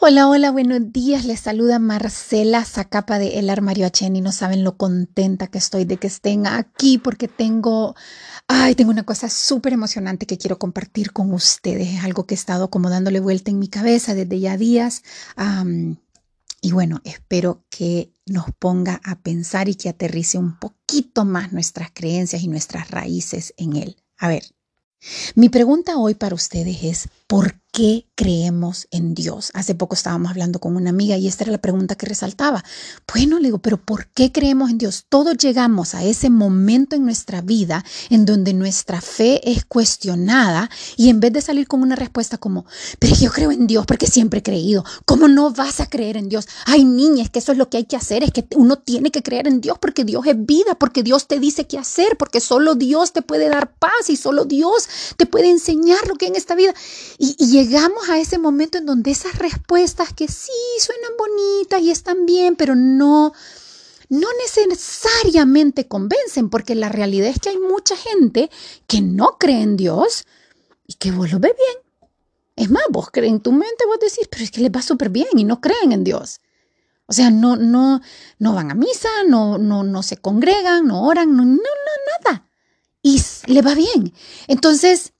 Hola, hola, buenos días. Les saluda Marcela Zacapa de El Armario H. Y no saben lo contenta que estoy de que estén aquí porque tengo, ay, tengo una cosa súper emocionante que quiero compartir con ustedes. Algo que he estado como dándole vuelta en mi cabeza desde ya días. y bueno, espero que nos ponga a pensar y que aterrice un poquito más nuestras creencias y nuestras raíces en él. A ver, mi pregunta hoy para ustedes es, ¿por qué creemos en Dios? Hace poco estábamos hablando con una amiga y esta era la pregunta que resaltaba. Bueno, le digo, pero ¿por qué creemos en Dios? Todos llegamos a ese momento en nuestra vida en donde nuestra fe es cuestionada y en vez de salir con una respuesta como, pero yo creo en Dios porque siempre he creído, ¿cómo no vas a creer en Dios? Ay, niña, es que eso es lo que hay que hacer, es que uno tiene que creer en Dios porque Dios es vida, porque Dios te dice qué hacer, porque solo Dios te puede dar paz y solo Dios te puede enseñar lo que hay en esta vida. Y, llegamos a ese momento en donde esas respuestas que sí suenan bonitas y están bien, pero no, no necesariamente convencen, porque la realidad es que hay mucha gente que no cree en Dios y que vos lo ves bien. Es más, vos crees en tu mente, vos decís, pero es que les va súper bien y no creen en Dios. O sea, no, no, no van a misa, no, no, no se congregan, no oran, no, no, no nada. Y le va bien. Entonces,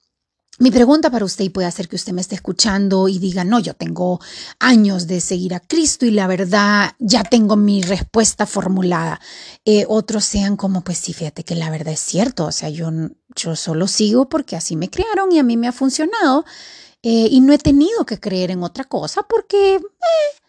mi pregunta para usted, y puede hacer que usted me esté escuchando y diga, no, yo tengo años de seguir a Cristo y la verdad ya tengo mi respuesta formulada. Eh, otros sean como, pues sí, fíjate que la verdad es cierto, o sea, yo, yo solo sigo porque así me crearon y a mí me ha funcionado eh, y no he tenido que creer en otra cosa porque... Eh,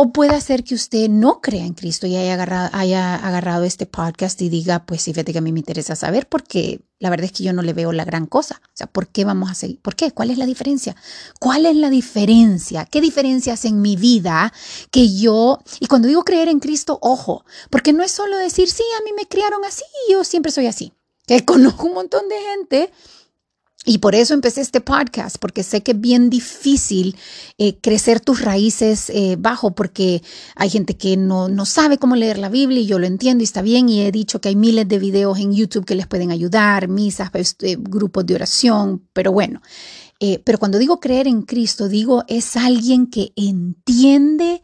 o puede ser que usted no crea en Cristo y haya agarrado, haya agarrado este podcast y diga, pues sí, fíjate que a mí me interesa saber porque la verdad es que yo no le veo la gran cosa. O sea, ¿por qué vamos a seguir? ¿Por qué? ¿Cuál es la diferencia? ¿Cuál es la diferencia? ¿Qué diferencia hace en mi vida que yo, y cuando digo creer en Cristo, ojo, porque no es solo decir, sí, a mí me criaron así y yo siempre soy así. Que conozco un montón de gente y por eso empecé este podcast, porque sé que es bien difícil eh, crecer tus raíces eh, bajo, porque hay gente que no, no, sabe cómo leer la Biblia y yo lo entiendo y está bien. Y he dicho que hay miles de videos en YouTube que les pueden ayudar, misas, eh, grupos de oración, pero bueno. pero cuando digo creer en Cristo, digo es alguien que entiende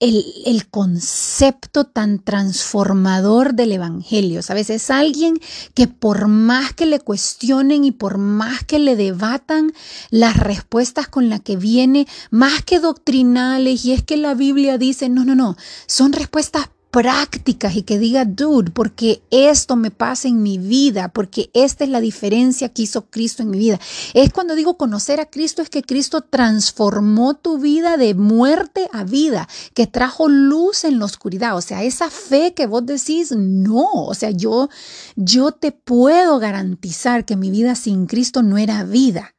el, concepto tan transformador del Evangelio. ¿Sabes? Es alguien que por más que le cuestionen y por más que le debatan las respuestas con las que viene, más que doctrinales, y es que la Biblia dice, no, no, no, son respuestas prácticas y que diga, dude, porque esto me pasa en mi vida, porque esta es la diferencia que hizo Cristo en mi vida. Es cuando digo conocer a Cristo, es que Cristo transformó tu vida de muerte a vida, que trajo luz en la oscuridad. O sea, esa fe que vos decís, no, o sea, yo, yo te puedo garantizar que mi vida sin Cristo no era vida.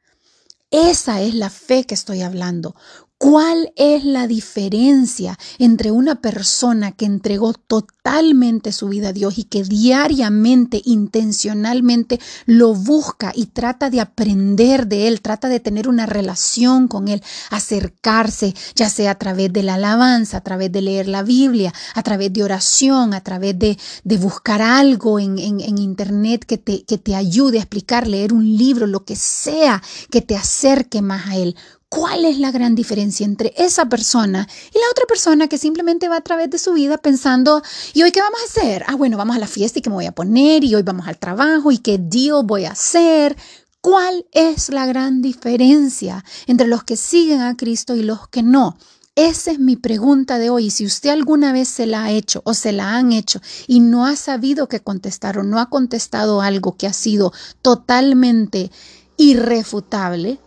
Esa es la fe que estoy hablando. ¿Cuál es la diferencia entre una persona que entregó totalmente su vida a Dios y que diariamente, intencionalmente lo busca y trata de aprender de Él, trata de tener una relación con Él, acercarse, ya sea a través de la alabanza, a través de leer la Biblia, a través de oración, a través de, buscar algo en, Internet que te, que te ayude a explicar, leer un libro, lo que sea que te acerque más a Él? ¿Cuál es la gran diferencia entre esa persona y la otra persona que simplemente va a través de su vida pensando, ¿y hoy qué vamos a hacer? Ah, bueno, vamos a la fiesta y qué me voy a poner, y hoy vamos al trabajo y qué deal voy a hacer. ¿Cuál es la gran diferencia entre los que siguen a Cristo y los que no? Esa es mi pregunta de hoy. Si usted alguna vez se la ha hecho o se la han hecho y no ha sabido qué contestar o no ha contestado algo que ha sido totalmente irrefutable,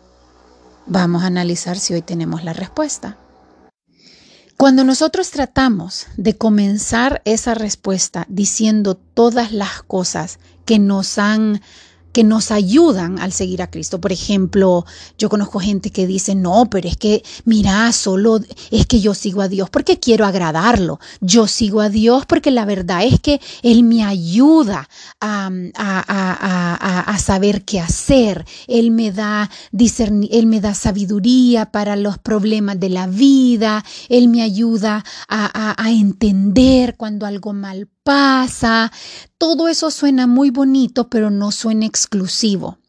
Vamos a analizar si hoy tenemos la respuesta. Cuando nosotros tratamos de comenzar esa respuesta diciendo todas las cosas que nos han que nos ayudan al seguir a Cristo. Por ejemplo, yo conozco gente que dice, no, pero es que, mira, solo es que yo sigo a Dios porque quiero agradarlo. Yo sigo a Dios porque la verdad es que Él me ayuda a, saber qué hacer. Él me, da Él me da sabiduría para los problemas de la vida. Él me ayuda a, entender cuando algo mal pasa. Todo eso suena muy bonito, pero no suena exclusivo.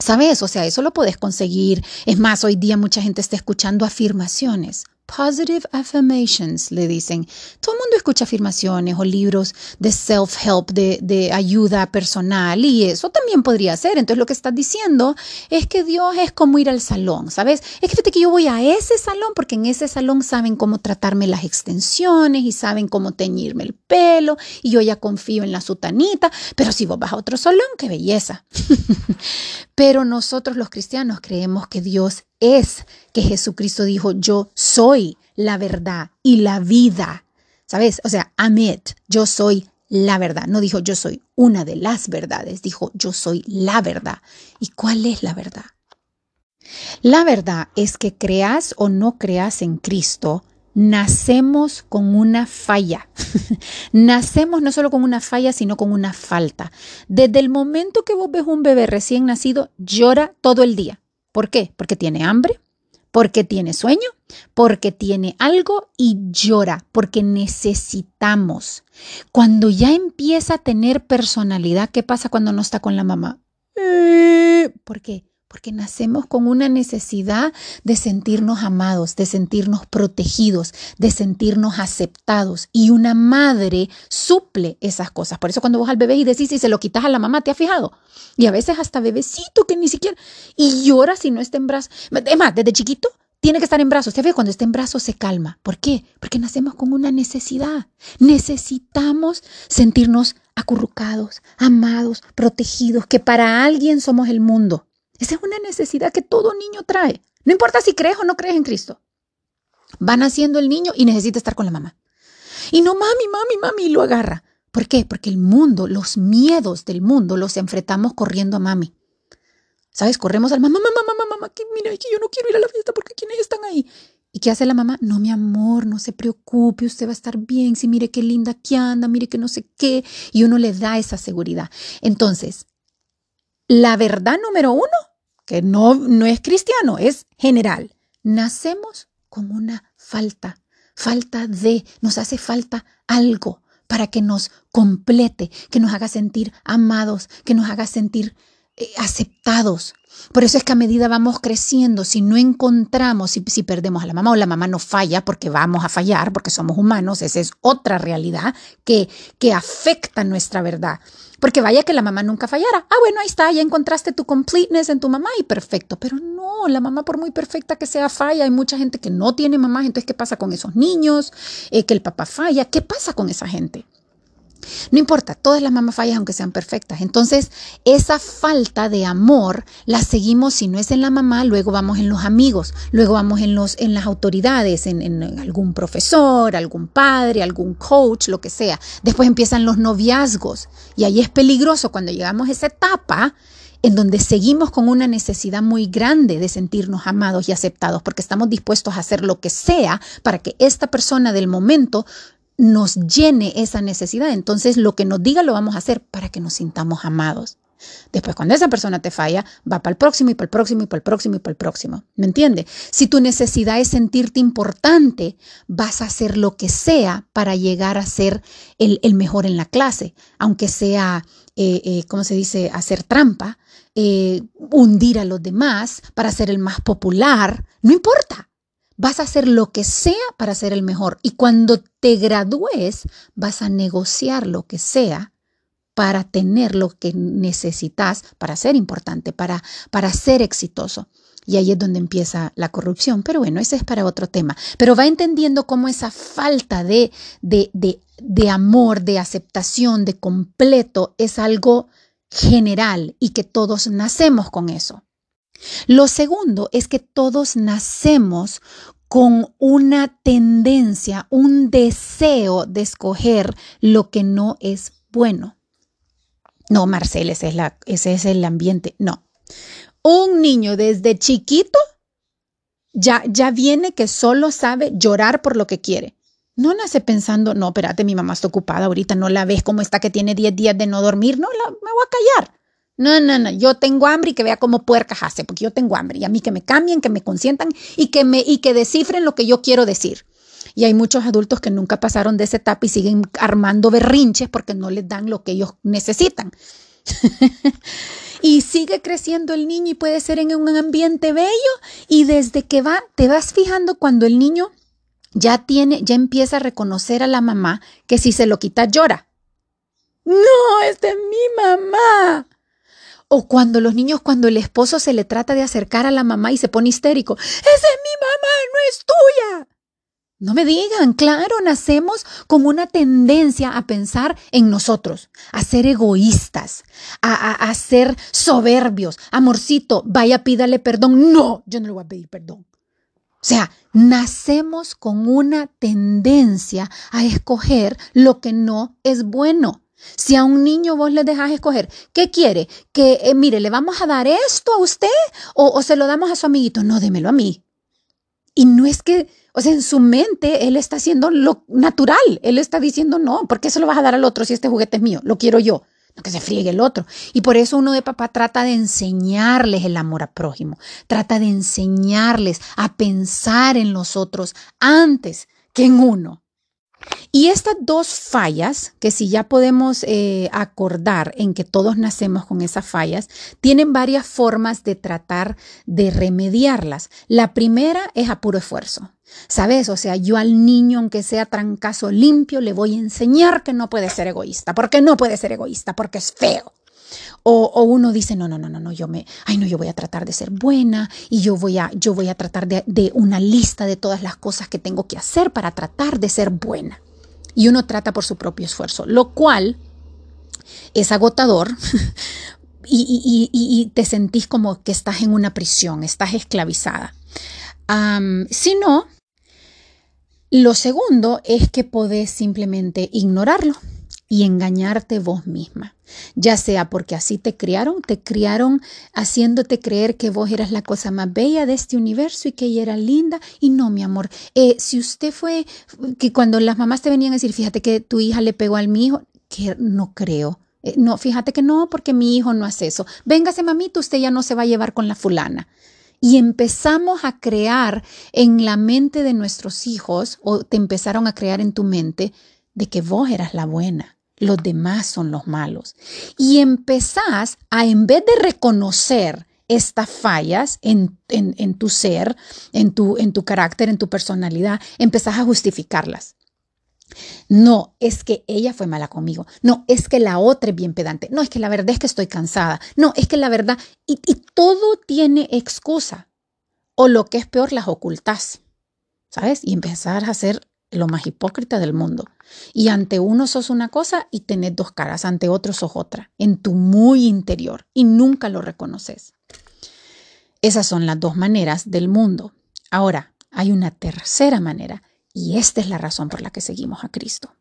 ¿Sabes? O sea, eso lo puedes conseguir. Es más, hoy día mucha gente está escuchando afirmaciones. Positive affirmations, le dicen. Todo el mundo escucha afirmaciones o libros de self-help, de, de, ayuda personal, y eso también podría ser. Entonces, lo que estás diciendo es que Dios es como ir al salón, ¿sabes? Es que fíjate que yo voy a ese salón porque en ese salón saben cómo tratarme las extensiones y saben cómo teñirme el pelo, y yo ya confío en la sutanita. Pero si vos vas a otro salón, qué belleza. pero nosotros los cristianos creemos que Dios es que Jesucristo dijo, yo soy la verdad y la vida. ¿Sabes? O sea, Amit, yo soy la verdad. No dijo yo soy una de las verdades, dijo yo soy la verdad. ¿Y cuál es la verdad? La verdad es que creas o no creas en Cristo, nacemos con una falla. nacemos no solo con una falla, sino con una falta. Desde el momento que vos ves un bebé recién nacido, llora todo el día. ¿Por qué? Porque tiene hambre, porque tiene sueño, porque tiene algo y llora, porque necesitamos. Cuando ya empieza a tener personalidad, ¿qué pasa cuando no está con la mamá? Eh, ¿Por qué? Porque nacemos con una necesidad de sentirnos amados, de sentirnos protegidos, de sentirnos aceptados. Y una madre suple esas cosas. Por eso cuando vos al bebé y decís y se lo quitas a la mamá, ¿te has fijado? Y a veces hasta bebecito que ni siquiera... Y llora si no está en brazos. Es más, desde chiquito tiene que estar en brazos. ¿Te fijas? Cuando está en brazos se calma. ¿Por qué? Porque nacemos con una necesidad. Necesitamos sentirnos acurrucados, amados, protegidos, que para alguien somos el mundo. Esa es una necesidad que todo niño trae. No importa si crees o no crees en Cristo. Va naciendo el niño y necesita estar con la mamá. Y no, mami, mami, mami, y lo agarra. ¿Por qué? Porque el mundo, los miedos del mundo los enfrentamos corriendo a mami. ¿Sabes? Corremos al mamá, mamá, mamá, mamá, que mira, que yo no quiero ir a la fiesta porque ¿quiénes están ahí? ¿Y qué hace la mamá? No, mi amor, no se preocupe, usted va a estar bien, si mire qué linda que anda, mire que no sé qué, y uno le da esa seguridad. Entonces, la verdad número uno que no, no es cristiano, es general. Nacemos con una falta, falta de, nos hace falta algo para que nos complete, que nos haga sentir amados, que nos haga sentir aceptados. Por eso es que a medida vamos creciendo, si no encontramos, si, perdemos a la mamá o la mamá no falla porque vamos a fallar, porque somos humanos, esa es otra realidad que, que afecta nuestra verdad. Porque vaya que la mamá nunca fallara. Ah, bueno, ahí está, ya encontraste tu completeness en tu mamá y perfecto. Pero no, la mamá por muy perfecta que sea falla, hay mucha gente que no tiene mamá. Entonces, ¿qué pasa con esos niños? Eh, que el papá falla. ¿Qué pasa con esa gente? No importa, todas las mamás fallan aunque sean perfectas. Entonces, esa falta de amor la seguimos, si no es en la mamá, luego vamos en los amigos, luego vamos en, los, en las autoridades, en, en algún profesor, algún padre, algún coach, lo que sea. Después empiezan los noviazgos y ahí es peligroso cuando llegamos a esa etapa en donde seguimos con una necesidad muy grande de sentirnos amados y aceptados, porque estamos dispuestos a hacer lo que sea para que esta persona del momento nos llene esa necesidad. Entonces, lo que nos diga lo vamos a hacer para que nos sintamos amados. Después, cuando esa persona te falla, va para el próximo y para el próximo y para el próximo y para el próximo. ¿Me entiende? Si tu necesidad es sentirte importante, vas a hacer lo que sea para llegar a ser el, mejor en la clase, aunque sea, eh, eh, ¿cómo se dice?, hacer trampa, eh, hundir a los demás para ser el más popular. No importa. Vas a hacer lo que sea para ser el mejor. Y cuando te gradúes, vas a negociar lo que sea para tener lo que necesitas para ser importante, para, para ser exitoso. Y ahí es donde empieza la corrupción. Pero bueno, ese es para otro tema. Pero va entendiendo cómo esa falta de, de, de, de amor, de aceptación, de completo, es algo general y que todos nacemos con eso. Lo segundo es que todos nacemos con una tendencia, un deseo de escoger lo que no es bueno. No, Marcel, ese es, el ambiente. No. Un niño desde chiquito ya, ya viene que solo sabe llorar por lo que quiere. No nace pensando, no, espérate, mi mamá está ocupada ahorita, no la ves como está que tiene 10 días de no dormir. No, la, me voy a callar. No, no, no, yo tengo hambre y que vea cómo puercas hace, porque yo tengo hambre y a mí que me cambien, que me consientan y que me y que descifren lo que yo quiero decir. Y hay muchos adultos que nunca pasaron de esa etapa y siguen armando berrinches porque no les dan lo que ellos necesitan. y sigue creciendo el niño y puede ser en un ambiente bello y desde que va, te vas fijando cuando el niño ya tiene, ya empieza a reconocer a la mamá que si se lo quita llora. No, esta es mi mamá. O cuando los niños, cuando el esposo se le trata de acercar a la mamá y se pone histérico, esa es mi mamá, no es tuya. No me digan, claro, nacemos con una tendencia a pensar en nosotros, a ser egoístas, a, a, ser soberbios. Amorcito, vaya, pídale perdón. No, yo no le voy a pedir perdón. O sea, nacemos con una tendencia a escoger lo que no es bueno. Si a un niño vos le dejas escoger, ¿qué quiere? Que, eh, mire, ¿le vamos a dar esto a usted o, o se lo damos a su amiguito? No, démelo a mí. Y no es que, o sea, en su mente él está haciendo lo natural. Él está diciendo, no, ¿por qué se lo vas a dar al otro si este juguete es mío? Lo quiero yo. Que se friegue el otro. Y por eso uno de papá trata de enseñarles el amor a prójimo. Trata de enseñarles a pensar en los otros antes que en uno. Y estas dos fallas, que si ya podemos eh, acordar en que todos nacemos con esas fallas, tienen varias formas de tratar de remediarlas. La primera es a puro esfuerzo. ¿Sabes? O sea, yo al niño, aunque sea trancazo limpio, le voy a enseñar que no puede ser egoísta. porque no puede ser egoísta? Porque es feo. O, uno dice, no, no, no, no, no, yo me, ay, no, yo voy a tratar de ser buena y yo voy a, yo voy a tratar de, de una lista de todas las cosas que tengo que hacer para tratar de ser buena y uno trata por su propio esfuerzo, lo cual es agotador y, te sentís como que estás en una prisión, estás esclavizada. si no, lo segundo es que podés simplemente ignorarlo y engañarte vos misma, ya sea porque así te criaron, te criaron haciéndote creer que vos eras la cosa más bella de este universo y que ella era linda. Y no, mi amor, eh, si usted fue, que cuando las mamás te venían a decir, fíjate que tu hija le pegó al mi hijo, que no creo. Eh, no, fíjate que no, porque mi hijo no hace eso. Véngase, mamita, usted ya no se va a llevar con la fulana. Y empezamos a crear en la mente de nuestros hijos, o te empezaron a crear en tu mente, de que vos eras la buena los demás son los malos. Y empezás a, en vez de reconocer estas fallas en, tu ser, en tu, en tu carácter, en tu personalidad, empezás a justificarlas. No, es que ella fue mala conmigo. No, es que la otra es bien pedante. No, es que la verdad es que estoy cansada. No, es que la verdad... Y, y todo tiene excusa. O lo que es peor, las ocultas. ¿Sabes? Y empezar a hacer lo más hipócrita del mundo. Y ante uno sos una cosa y tenés dos caras, ante otro sos otra, en tu muy interior, y nunca lo reconoces. Esas son las dos maneras del mundo. Ahora, hay una tercera manera, y esta es la razón por la que seguimos a Cristo.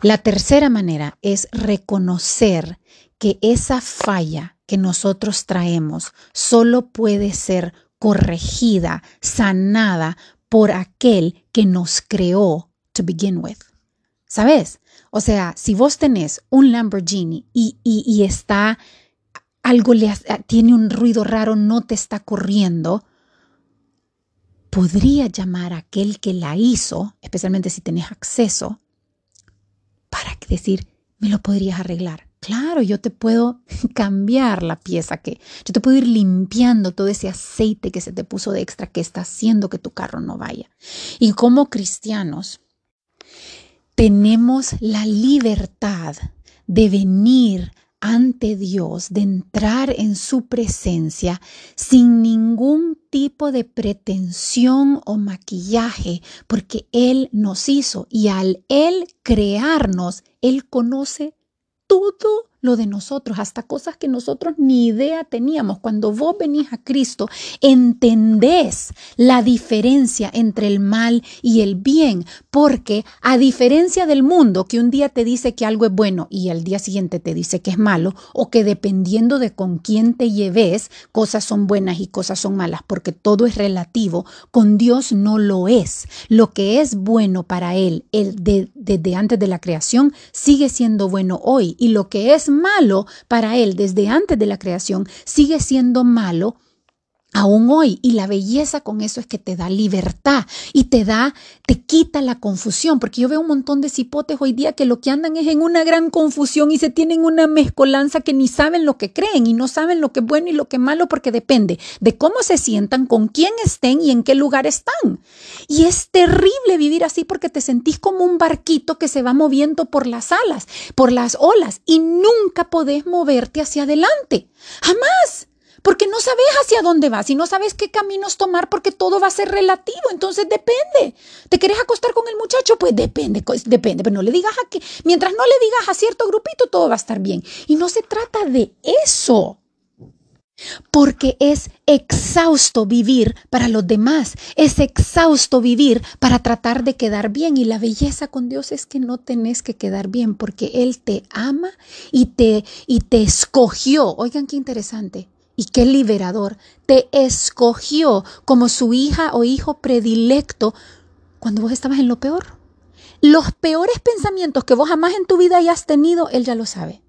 La tercera manera es reconocer que esa falla que nosotros traemos solo puede ser corregida, sanada por aquel que nos creó to begin with. ¿Sabes? O sea, si vos tenés un Lamborghini y, y, está algo le tiene un ruido raro, no te está corriendo, podría llamar a aquel que la hizo, especialmente si tenés acceso, para decir, me lo podrías arreglar. Claro, yo te puedo cambiar la pieza que, yo te puedo ir limpiando todo ese aceite que se te puso de extra que está haciendo que tu carro no vaya. Y como cristianos, tenemos la libertad de venir ante Dios, de entrar en su presencia sin ningún tipo de pretensión o maquillaje, porque Él nos hizo y al Él crearnos, Él conoce todo lo de nosotros, hasta cosas que nosotros ni idea teníamos. Cuando vos venís a Cristo, entendés la diferencia entre el mal y el bien, porque a diferencia del mundo que un día te dice que algo es bueno y al día siguiente te dice que es malo, o que dependiendo de con quién te lleves, cosas son buenas y cosas son malas, porque todo es relativo, con Dios no lo es. Lo que es bueno para Él, desde antes de la creación, sigue siendo bueno hoy, y lo que es malo para Él desde antes de la creación sigue siendo malo aún hoy. Y la belleza con eso es que te da libertad y te da, te quita la confusión, porque yo veo un montón de cipotes hoy día que lo que andan es en una gran confusión y se tienen una mezcolanza que ni saben lo que creen y no saben lo que es bueno y lo que es malo, porque depende de cómo se sientan, con quién estén y en qué lugar están. Y es terrible vivir así porque te sentís como un barquito que se va moviendo por las alas, por las olas y nunca podés moverte hacia adelante. Jamás porque no sabes hacia dónde vas y no sabes qué caminos tomar porque todo va a ser relativo, entonces depende. ¿Te querés acostar con el muchacho? Pues depende, depende, pero no le digas a que, mientras no le digas a cierto grupito, todo va a estar bien. Y no se trata de eso. Porque es exhausto vivir para los demás, es exhausto vivir para tratar de quedar bien y la belleza con Dios es que no tenés que quedar bien porque Él te ama y te, y te escogió. Oigan qué interesante y qué liberador, te escogió como su hija o hijo predilecto cuando vos estabas en lo peor. Los peores pensamientos que vos jamás en tu vida hayas tenido, Él ya lo sabe.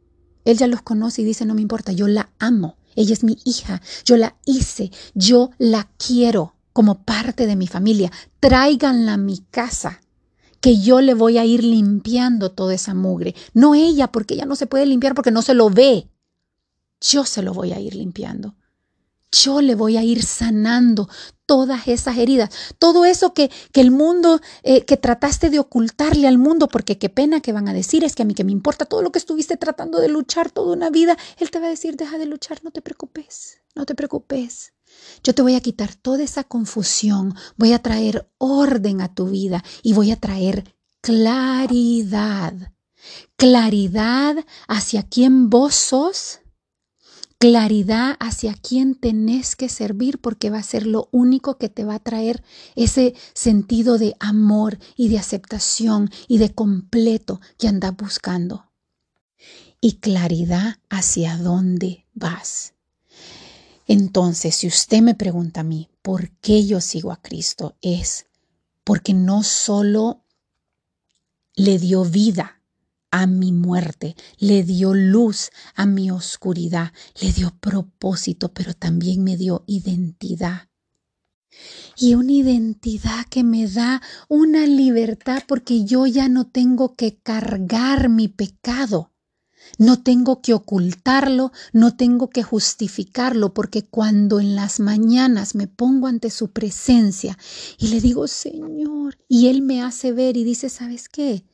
Él ya los conoce y dice, no me importa, yo la amo. Ella es mi hija, yo la hice, yo la quiero como parte de mi familia. Tráiganla a mi casa, que yo le voy a ir limpiando toda esa mugre. No ella, porque ella no se puede limpiar porque no se lo ve yo se lo voy a ir limpiando. Yo le voy a ir sanando todas esas heridas, todo eso que, que el mundo, eh, que trataste de ocultarle al mundo, porque qué pena que van a decir, es que a mí que me importa todo lo que estuviste tratando de luchar toda una vida, Él te va a decir, deja de luchar, no te preocupes, no te preocupes. Yo te voy a quitar toda esa confusión, voy a traer orden a tu vida y voy a traer claridad, claridad hacia quién vos sos claridad hacia quién tenés que servir porque va a ser lo único que te va a traer ese sentido de amor y de aceptación y de completo que andas buscando. Y claridad hacia dónde vas. Entonces, si usted me pregunta a mí, ¿por qué yo sigo a Cristo? Es porque no solo le dio vida a mi muerte, le dio luz a mi oscuridad, le dio propósito, pero también me dio identidad. Y una identidad que me da una libertad porque yo ya no tengo que cargar mi pecado. No tengo que ocultarlo, no tengo que justificarlo, porque cuando en las mañanas me pongo ante su presencia y le digo, Señor, y Él me hace ver y dice, ¿sabes qué?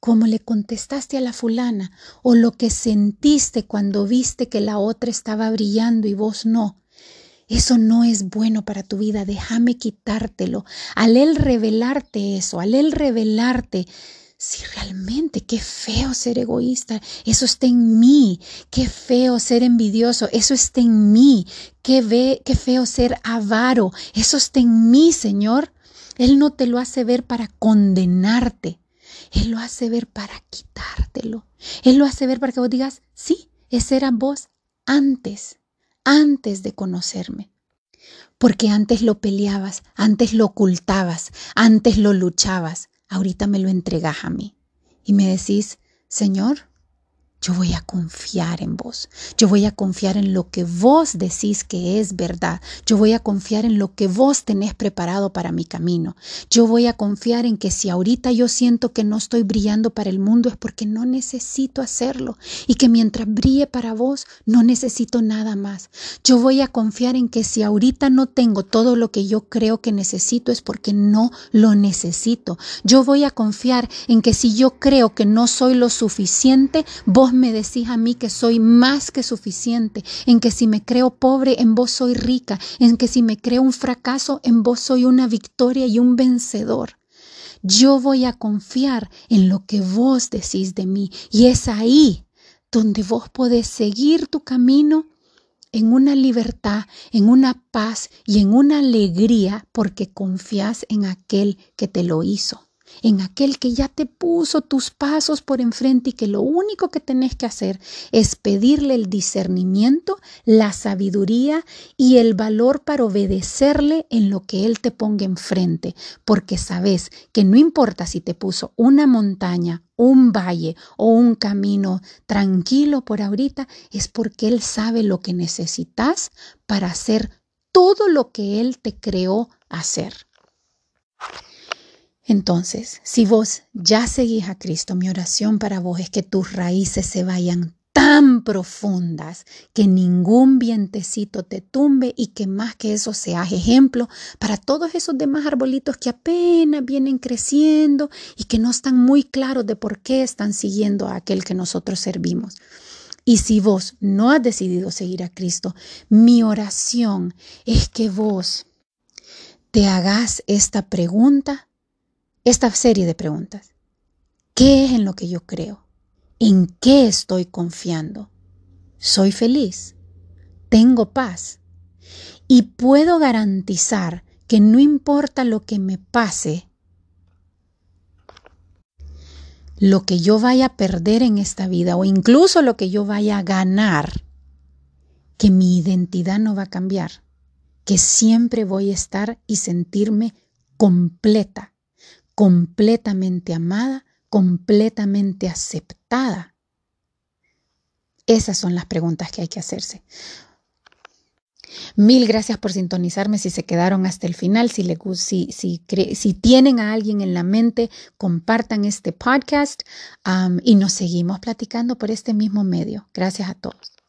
Como le contestaste a la fulana o lo que sentiste cuando viste que la otra estaba brillando y vos no. Eso no es bueno para tu vida, déjame quitártelo. Al él revelarte eso, al él revelarte, si realmente, qué feo ser egoísta, eso está en mí, qué feo ser envidioso, eso está en mí, qué, ve, qué feo ser avaro, eso está en mí, Señor. Él no te lo hace ver para condenarte, él lo hace ver para quitártelo. Él lo hace ver para que vos digas, sí, ese era vos antes, antes de conocerme. Porque antes lo peleabas, antes lo ocultabas, antes lo luchabas. Ahorita me lo entregas a mí. Y me decís, Señor, yo voy a confiar en vos. Yo voy a confiar en lo que vos decís que es verdad. Yo voy a confiar en lo que vos tenés preparado para mi camino. Yo voy a confiar en que si ahorita yo siento que no estoy brillando para el mundo es porque no necesito hacerlo y que mientras brille para vos no necesito nada más. Yo voy a confiar en que si ahorita no tengo todo lo que yo creo que necesito es porque no lo necesito. Yo voy a confiar en que si yo creo que no soy lo suficiente, vos me decís a mí que soy más que suficiente, en que si me creo pobre, en vos soy rica, en que si me creo un fracaso, en vos soy una victoria y un vencedor. Yo voy a confiar en lo que vos decís de mí y es ahí donde vos podés seguir tu camino en una libertad, en una paz y en una alegría porque confías en aquel que te lo hizo. En aquel que ya te puso tus pasos por enfrente y que lo único que tenés que hacer es pedirle el discernimiento, la sabiduría y el valor para obedecerle en lo que Él te ponga enfrente, porque sabes que no importa si te puso una montaña, un valle o un camino tranquilo por ahorita, es porque Él sabe lo que necesitas para hacer todo lo que Él te creó hacer. Entonces, si vos ya seguís a Cristo, mi oración para vos es que tus raíces se vayan tan profundas que ningún vientecito te tumbe y que más que eso seas ejemplo para todos esos demás arbolitos que apenas vienen creciendo y que no están muy claros de por qué están siguiendo a aquel que nosotros servimos. Y si vos no has decidido seguir a Cristo, mi oración es que vos te hagas esta pregunta esta serie de preguntas. ¿Qué es en lo que yo creo? ¿En qué estoy confiando? ¿Soy feliz? ¿Tengo paz? Y puedo garantizar que no importa lo que me pase, lo que yo vaya a perder en esta vida o incluso lo que yo vaya a ganar, que mi identidad no va a cambiar, que siempre voy a estar y sentirme completa, completamente amada, completamente aceptada? Esas son las preguntas que hay que hacerse. Mil gracias por sintonizarme. Si se quedaron hasta el final, si, le, si, si, tienen a alguien en la mente, compartan este podcast y nos seguimos platicando por este mismo medio. Gracias a todos.